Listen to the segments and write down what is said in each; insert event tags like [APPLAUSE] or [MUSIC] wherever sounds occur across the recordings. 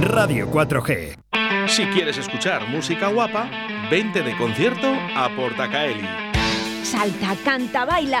Radio 4G. Si quieres escuchar música guapa, vente de concierto a Portacaeli. Salta, canta, baila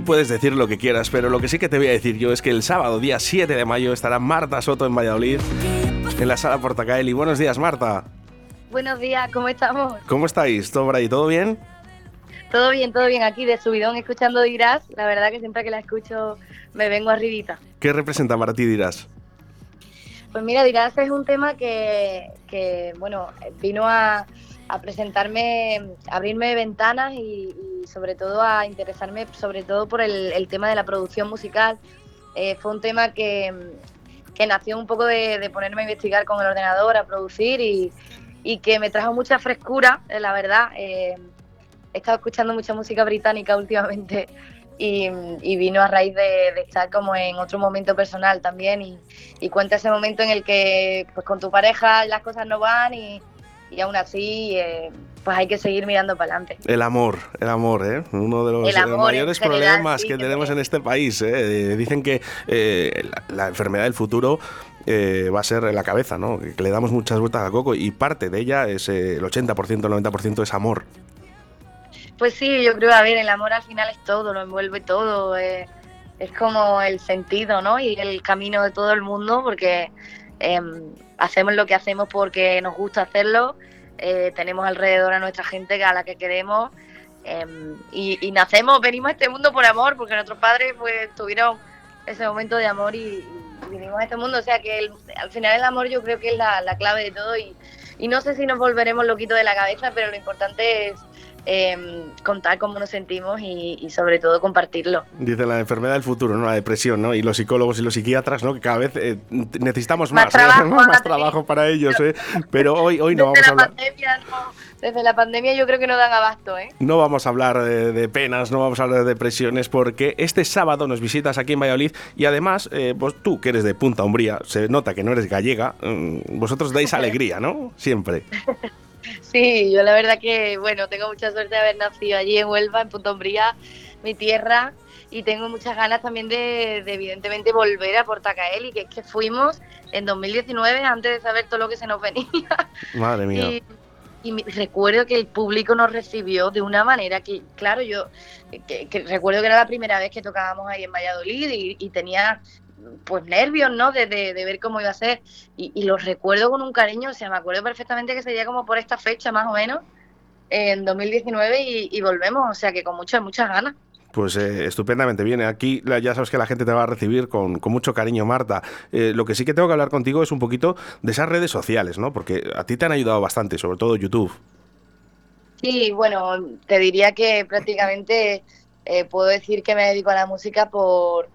Y puedes decir lo que quieras, pero lo que sí que te voy a decir yo es que el sábado, día 7 de mayo, estará Marta Soto en Valladolid, en la sala Portacaeli. Buenos días, Marta. Buenos días, ¿cómo estamos? ¿Cómo estáis? ¿Todo por ahí? ¿Todo bien? Todo bien, todo bien aquí de subidón escuchando Dirás. La verdad que siempre que la escucho me vengo arribita. ¿Qué representa para ti, dirás? Pues mira, Dirás es un tema que, que, bueno, vino a, a presentarme, a abrirme ventanas y, sobre todo a interesarme sobre todo por el, tema de la producción musical. Eh, fue un tema que, que nació un poco de, ponerme a investigar con el ordenador, a producir y, y que me trajo mucha frescura, eh, la verdad. Eh, he estado escuchando mucha música británica últimamente y, y vino a raíz de, de estar como en otro momento personal también y, y cuenta ese momento en el que pues con tu pareja las cosas no van y, y aún así eh, pues hay que seguir mirando para adelante. El amor, el amor, ¿eh? Uno de los amor mayores general, problemas sí, que tenemos en este país. ¿eh? Eh, Dicen que eh, la, la enfermedad del futuro eh, va a ser en la cabeza, ¿no? Que, le damos muchas vueltas al coco y parte de ella es el 80%, el 90% es amor. Pues sí, yo creo, a ver, el amor al final es todo, lo envuelve todo, es como el sentido, ¿no? Y el camino de todo el mundo, porque em, hacemos lo que hacemos porque nos gusta hacerlo, eh, tenemos alrededor a nuestra gente a la que queremos, em, y, y nacemos, venimos a este mundo por amor, porque nuestros padres pues tuvieron ese momento de amor y, y vinimos a este mundo, o sea que el- al final el amor yo creo que es la, la clave de todo y, y no sé si nos volveremos loquitos de la cabeza, pero lo importante es eh, contar cómo nos sentimos y, y sobre todo compartirlo. Dice la enfermedad del futuro, ¿no? La depresión, ¿no? Y los psicólogos y los psiquiatras, ¿no? Que cada vez eh, necesitamos Más más, ¿eh? trabajo, [LAUGHS] más trabajo para ellos, ¿eh? Pero hoy, hoy no vamos a la hablar. pandemia, no- desde la pandemia yo creo que no dan abasto, ¿eh? No vamos a hablar de, de penas, no vamos a hablar de depresiones, porque este sábado nos visitas aquí en Valladolid y además, eh, pues tú que eres de Punta Umbría, se nota que no eres gallega, mm, vosotros dais [LAUGHS] alegría, ¿no? Siempre. [LAUGHS] Sí, yo la verdad que, bueno, tengo mucha suerte de haber nacido allí en Huelva, en Punta Umbría, mi tierra, y tengo muchas ganas también de, de, evidentemente, volver a Portacaeli, que es que fuimos en 2019, antes de saber todo lo que se nos venía. Madre mía. Y, recuerdo que el público nos recibió de una manera que, claro, yo que, que recuerdo que era la primera vez que tocábamos ahí en Valladolid y, y tenía pues nervios, ¿no? De, de- de ver cómo iba a ser. Y, y los recuerdo con un cariño, o sea, me acuerdo perfectamente que sería como por esta fecha más o menos, en 2019 y, y volvemos, o sea que con muchas, muchas ganas. Pues eh, estupendamente viene. Aquí ya sabes que la gente te va a recibir con, con mucho cariño, Marta. Eh, lo que sí que tengo que hablar contigo es un poquito de esas redes sociales, ¿no? Porque a ti te han ayudado bastante, sobre todo YouTube. Sí, bueno, te diría que prácticamente eh, puedo decir que me dedico a la música por,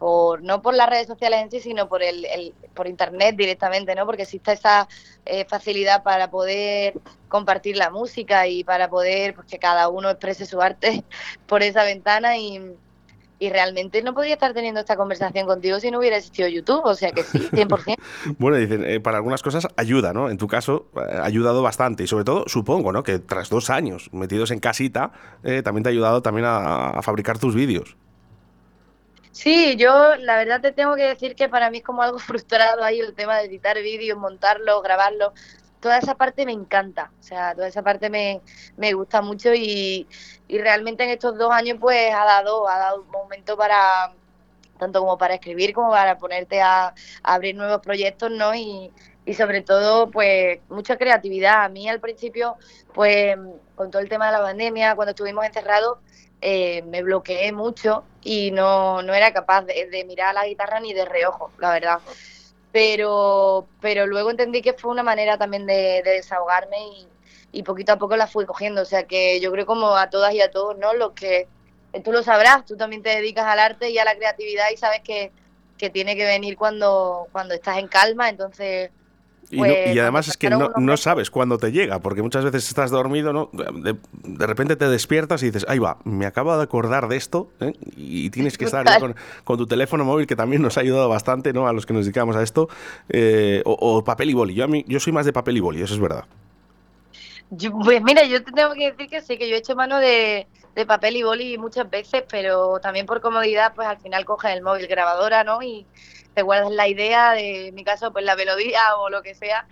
por no por las redes sociales en sí, sino por el, el- por internet directamente, ¿no? Porque existe esa eh, facilidad para poder compartir la música y para poder pues, que cada uno exprese su arte [LAUGHS] por esa ventana y, y realmente no podría estar teniendo esta conversación contigo si no hubiera existido YouTube, o sea que sí, [LAUGHS] 100%. bueno, dicen, eh, para algunas cosas ayuda, ¿no? En tu caso, eh, ha ayudado bastante y sobre todo, supongo, ¿no? Que tras dos años metidos en casita, eh, también te ha ayudado también a, fabricar tus vídeos. Sí, yo la verdad te tengo que decir que para mí es como algo [LAUGHS] frustrado ahí el tema de editar vídeos, montarlos, grabarlos. Toda esa parte me encanta, o sea, toda esa parte me, me gusta mucho y, y realmente en estos dos años pues ha dado, ha dado un momento para tanto como para escribir como para ponerte a, abrir nuevos proyectos, ¿no? Y, y, sobre todo, pues, mucha creatividad. A mí al principio, pues, con todo el tema de la pandemia, cuando estuvimos encerrados, eh, me bloqueé mucho y no, no era capaz de, mirar a la guitarra ni de reojo, la verdad. Pero, pero luego entendí que fue una manera también de, de desahogarme y, y poquito a poco la fui cogiendo. O sea que yo creo como a todas y a todos, ¿no? Los que tú lo sabrás, tú también te dedicas al arte y a la creatividad y sabes que, que tiene que venir cuando, cuando estás en calma, entonces... y, pues, además es que no, no, sabes cuándo te llega, porque muchas veces estás dormido, ¿no? De, de, repente te despiertas y dices, ahí va, me acabo de acordar de esto, ¿eh? y tienes que estar con, con, tu teléfono móvil, que también nos ha ayudado bastante, ¿no? A los que nos dedicamos a esto, eh, o, o, papel y boli. Yo, a mí, yo soy más de papel y boli, eso es verdad pues mira, yo te tengo que decir que sí, que yo he hecho mano de, papel y boli muchas veces, pero también por comodidad, pues al final coges el móvil grabadora, ¿no? Y te guardas la idea de, en mi caso, pues la melodía o lo que sea,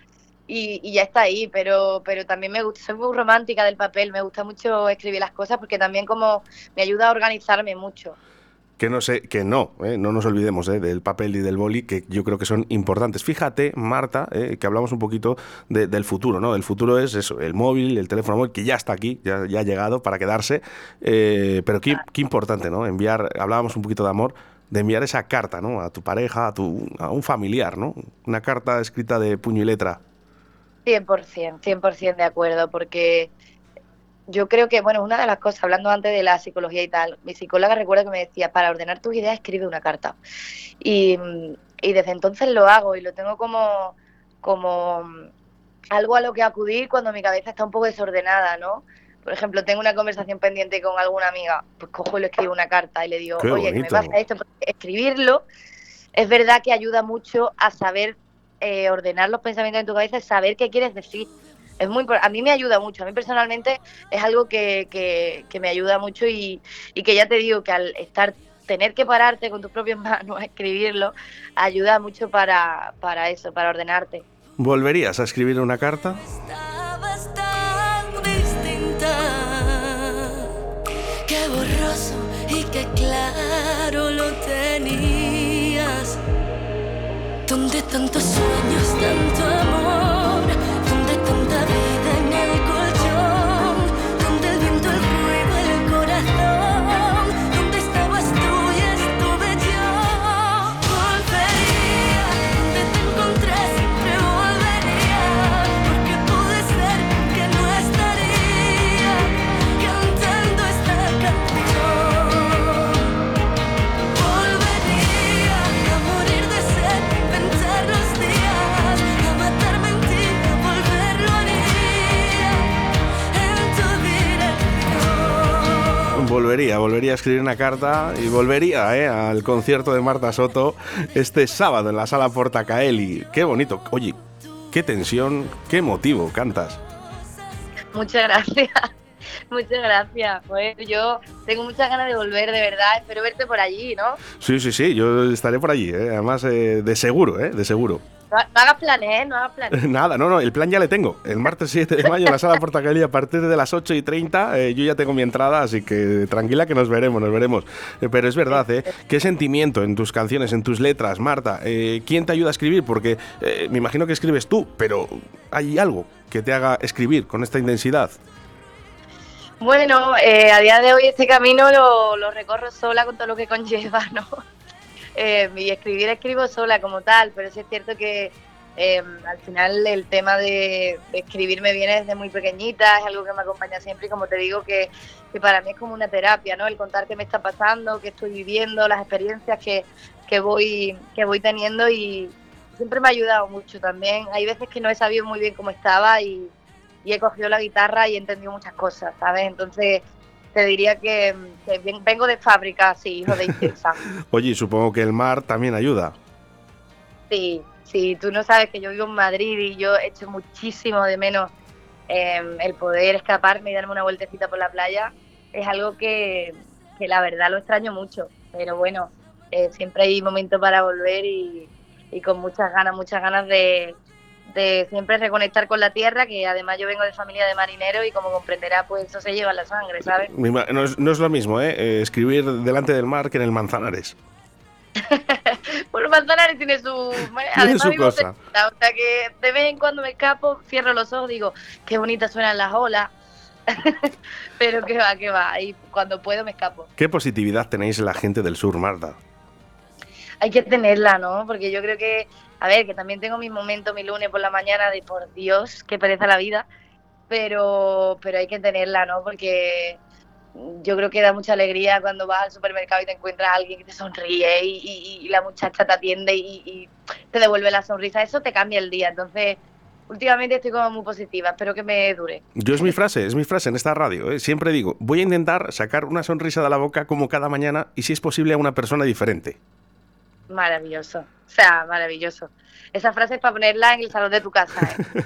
y, y, ya está ahí, pero, pero también me gusta, soy muy romántica del papel, me gusta mucho escribir las cosas porque también como me ayuda a organizarme mucho que no sé, que no, ¿eh? no nos olvidemos ¿eh? del papel y del boli, que yo creo que son importantes. Fíjate, Marta, ¿eh? que hablamos un poquito del futuro, ¿no? El futuro es eso, el móvil, el teléfono móvil, que ya está aquí, ya, ha llegado para quedarse, pero qué, qué, importante, ¿no? Enviar, hablábamos un poquito de amor, de enviar esa carta, ¿no? A tu pareja, a, tu, a un familiar, ¿no? Una carta escrita de puño y letra. 100%, 100% de acuerdo, porque yo creo que, bueno, una de las cosas, hablando antes de la psicología y tal, mi psicóloga recuerda que me decía, para ordenar tus ideas escribe una carta. Y, desde entonces lo hago y lo tengo como, como algo a lo que acudir cuando mi cabeza está un poco desordenada, ¿no? Por ejemplo, tengo una conversación pendiente con alguna amiga, pues cojo y le escribo una carta y le digo, oye, ¿qué me pasa esto? Porque escribirlo es verdad que ayuda mucho a saber eh, ordenar los pensamientos en tu cabeza y saber qué quieres decir es muy a mí me ayuda mucho a mí personalmente es algo que, que, me ayuda mucho y, y, que ya te digo que al estar tener que pararte con tus propias [LAUGHS] manos a escribirlo ayuda mucho para, para eso para ordenarte. Volverías a escribir una carta qué borroso y qué claro lo tenías. Donde tantos sueños tanto amor escribir una carta y volvería eh, al concierto de Marta Soto este sábado en la sala Portacaeli. Qué bonito. Oye, qué tensión, qué motivo cantas. Muchas gracias. [LAUGHS] Muchas gracias. Pues yo tengo muchas ganas de volver, de verdad. Espero verte por allí, ¿no? Sí, sí, sí. Yo estaré por allí, ¿eh? además eh, de seguro, ¿eh? de seguro. No, hagas planes, ¿eh? No hagas planes. [LAUGHS] Nada, no, no, el plan ya le tengo. El martes 7 de mayo en la sala Portacaeli a partir de las 8 y 30 eh, yo ya tengo mi entrada, así que tranquila que nos veremos, nos veremos. Eh, pero es verdad, ¿eh? ¿Qué sentimiento en tus canciones, en tus letras, Marta? Eh, ¿Quién te ayuda a escribir? Porque me imagino que escribes tú, pero ¿hay algo que te haga escribir con esta intensidad? Bueno, a día de hoy este camino lo, lo recorro sola con todo lo que conlleva, ¿no? Eh, y escribir escribo sola como tal, pero sí es cierto que em, al final el tema de, escribir me viene desde muy pequeñita, es algo que me acompaña siempre y como te digo que, para mí es como una terapia, ¿no? El contar qué me está pasando, qué estoy viviendo, las experiencias que, que, voy, que voy teniendo y siempre me ha ayudado mucho también. Hay veces que no he sabido muy bien cómo estaba y he cogido la guitarra y he entendido muchas cosas, ¿sabes? Entonces te diría que, vengo de fábrica, sí, hijo de intensa. [LAUGHS] Oye, supongo que el mar también ayuda. Sí, sí, tú no sabes que yo vivo en Madrid y yo echo muchísimo de menos em, el poder escaparme y darme una vueltecita por la playa. Es algo que, la verdad lo extraño mucho, pero bueno, eh, siempre hay momento para volver y, y con muchas ganas, muchas ganas de, de siempre reconectar con la tierra, que además yo vengo de familia de marineros y como comprenderá, pues eso se lleva la sangre, ¿sabes? No es, no es lo mismo, ¿eh? ¿eh? Escribir delante del mar que en el Manzanares. [LAUGHS] bueno, Manzanares tiene su... Tiene su cosa. o sea que de vez en cuando me escapo, cierro los ojos, digo, qué bonitas suenan las olas. [LAUGHS] Pero que va, que va, y cuando puedo me escapo. ¿Qué positividad tenéis en la gente del sur, Marta? Hay que tenerla, ¿no? Porque yo creo que a ver, que también tengo mi momento, mi lunes por la mañana de por Dios, qué pereza la vida, pero, pero hay que tenerla, ¿no? Porque yo creo que da mucha alegría cuando vas al supermercado y te encuentras a alguien que te sonríe y, la muchacha te atiende y, te devuelve la sonrisa. Eso te cambia el día. Entonces, últimamente estoy como muy positiva. Espero que me dure. Yo es mi frase, es mi frase en esta radio. ¿eh? Siempre digo, voy a intentar sacar una sonrisa de la boca como cada mañana y si es posible a una persona diferente. Maravilloso. O sea, maravilloso. Esa frase es para ponerla en el salón de tu casa. ¿eh?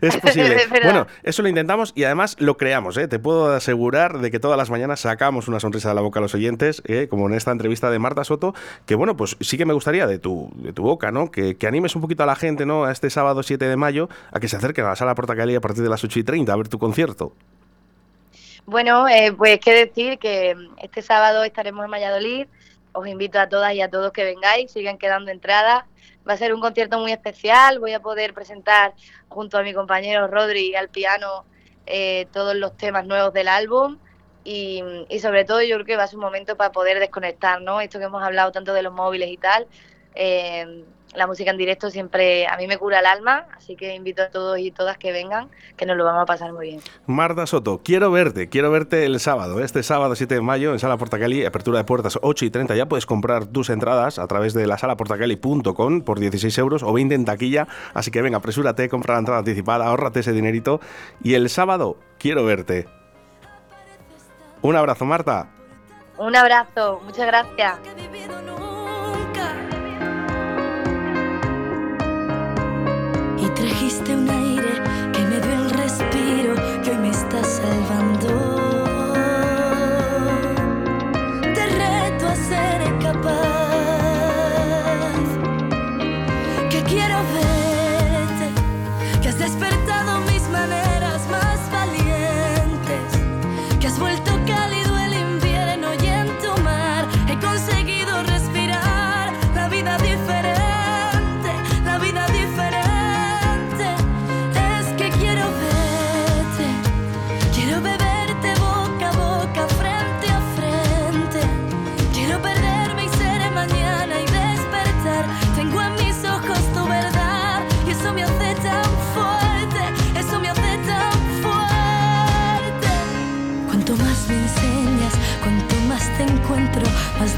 [LAUGHS] es posible. [LAUGHS] bueno, eso lo intentamos y además lo creamos. ¿eh? Te puedo asegurar de que todas las mañanas sacamos una sonrisa de la boca a los oyentes, ¿eh? como en esta entrevista de Marta Soto, que bueno, pues sí que me gustaría de tu, de tu boca, ¿no? Que, animes un poquito a la gente, ¿no? A este sábado 7 de mayo, a que se acerquen a la sala Portacali a partir de las 8 y 30 a ver tu concierto. Bueno, eh, pues qué decir que este sábado estaremos en Valladolid os invito a todas y a todos que vengáis, sigan quedando entradas. Va a ser un concierto muy especial, voy a poder presentar junto a mi compañero Rodri al piano eh, todos los temas nuevos del álbum y, sobre todo yo creo que va a ser un momento para poder desconectar, ¿no? Esto que hemos hablado tanto de los móviles y tal, eh, la música en directo siempre a mí me cura el alma, así que invito a todos y todas que vengan, que nos lo vamos a pasar muy bien. Marta Soto, quiero verte, quiero verte el sábado, este sábado 7 de mayo en Sala Portacali, apertura de puertas 8 y 30, ya puedes comprar tus entradas a través de la salaportacali.com por 16 euros o 20 en taquilla, así que venga, apresúrate, compra la entrada anticipada, ahórrate ese dinerito y el sábado quiero verte. Un abrazo, Marta. Un abrazo, muchas gracias. Trajiste un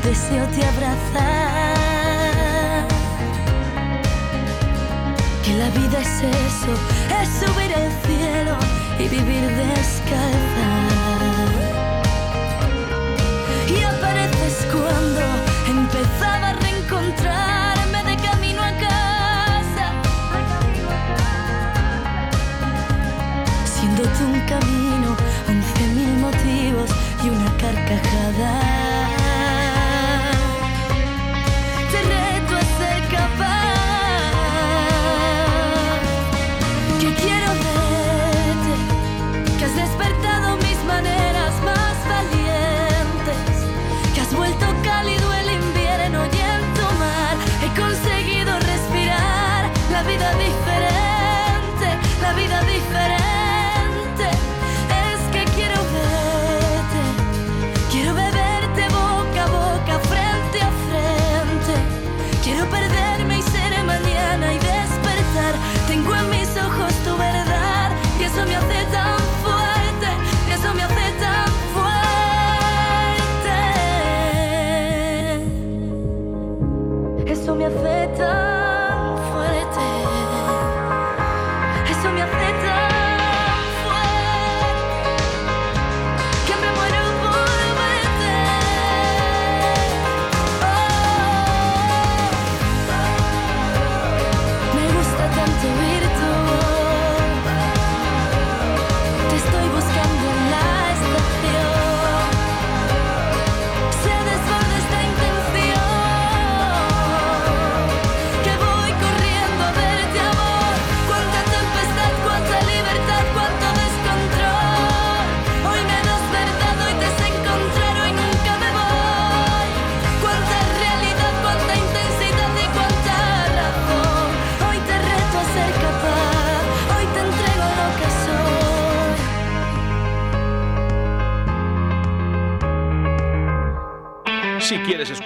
deseo te abrazar. Que la vida es eso, es subir al cielo y vivir descalza. Y apareces cuando empezaba a reencontrarme de camino a casa. Siendo tú un camino,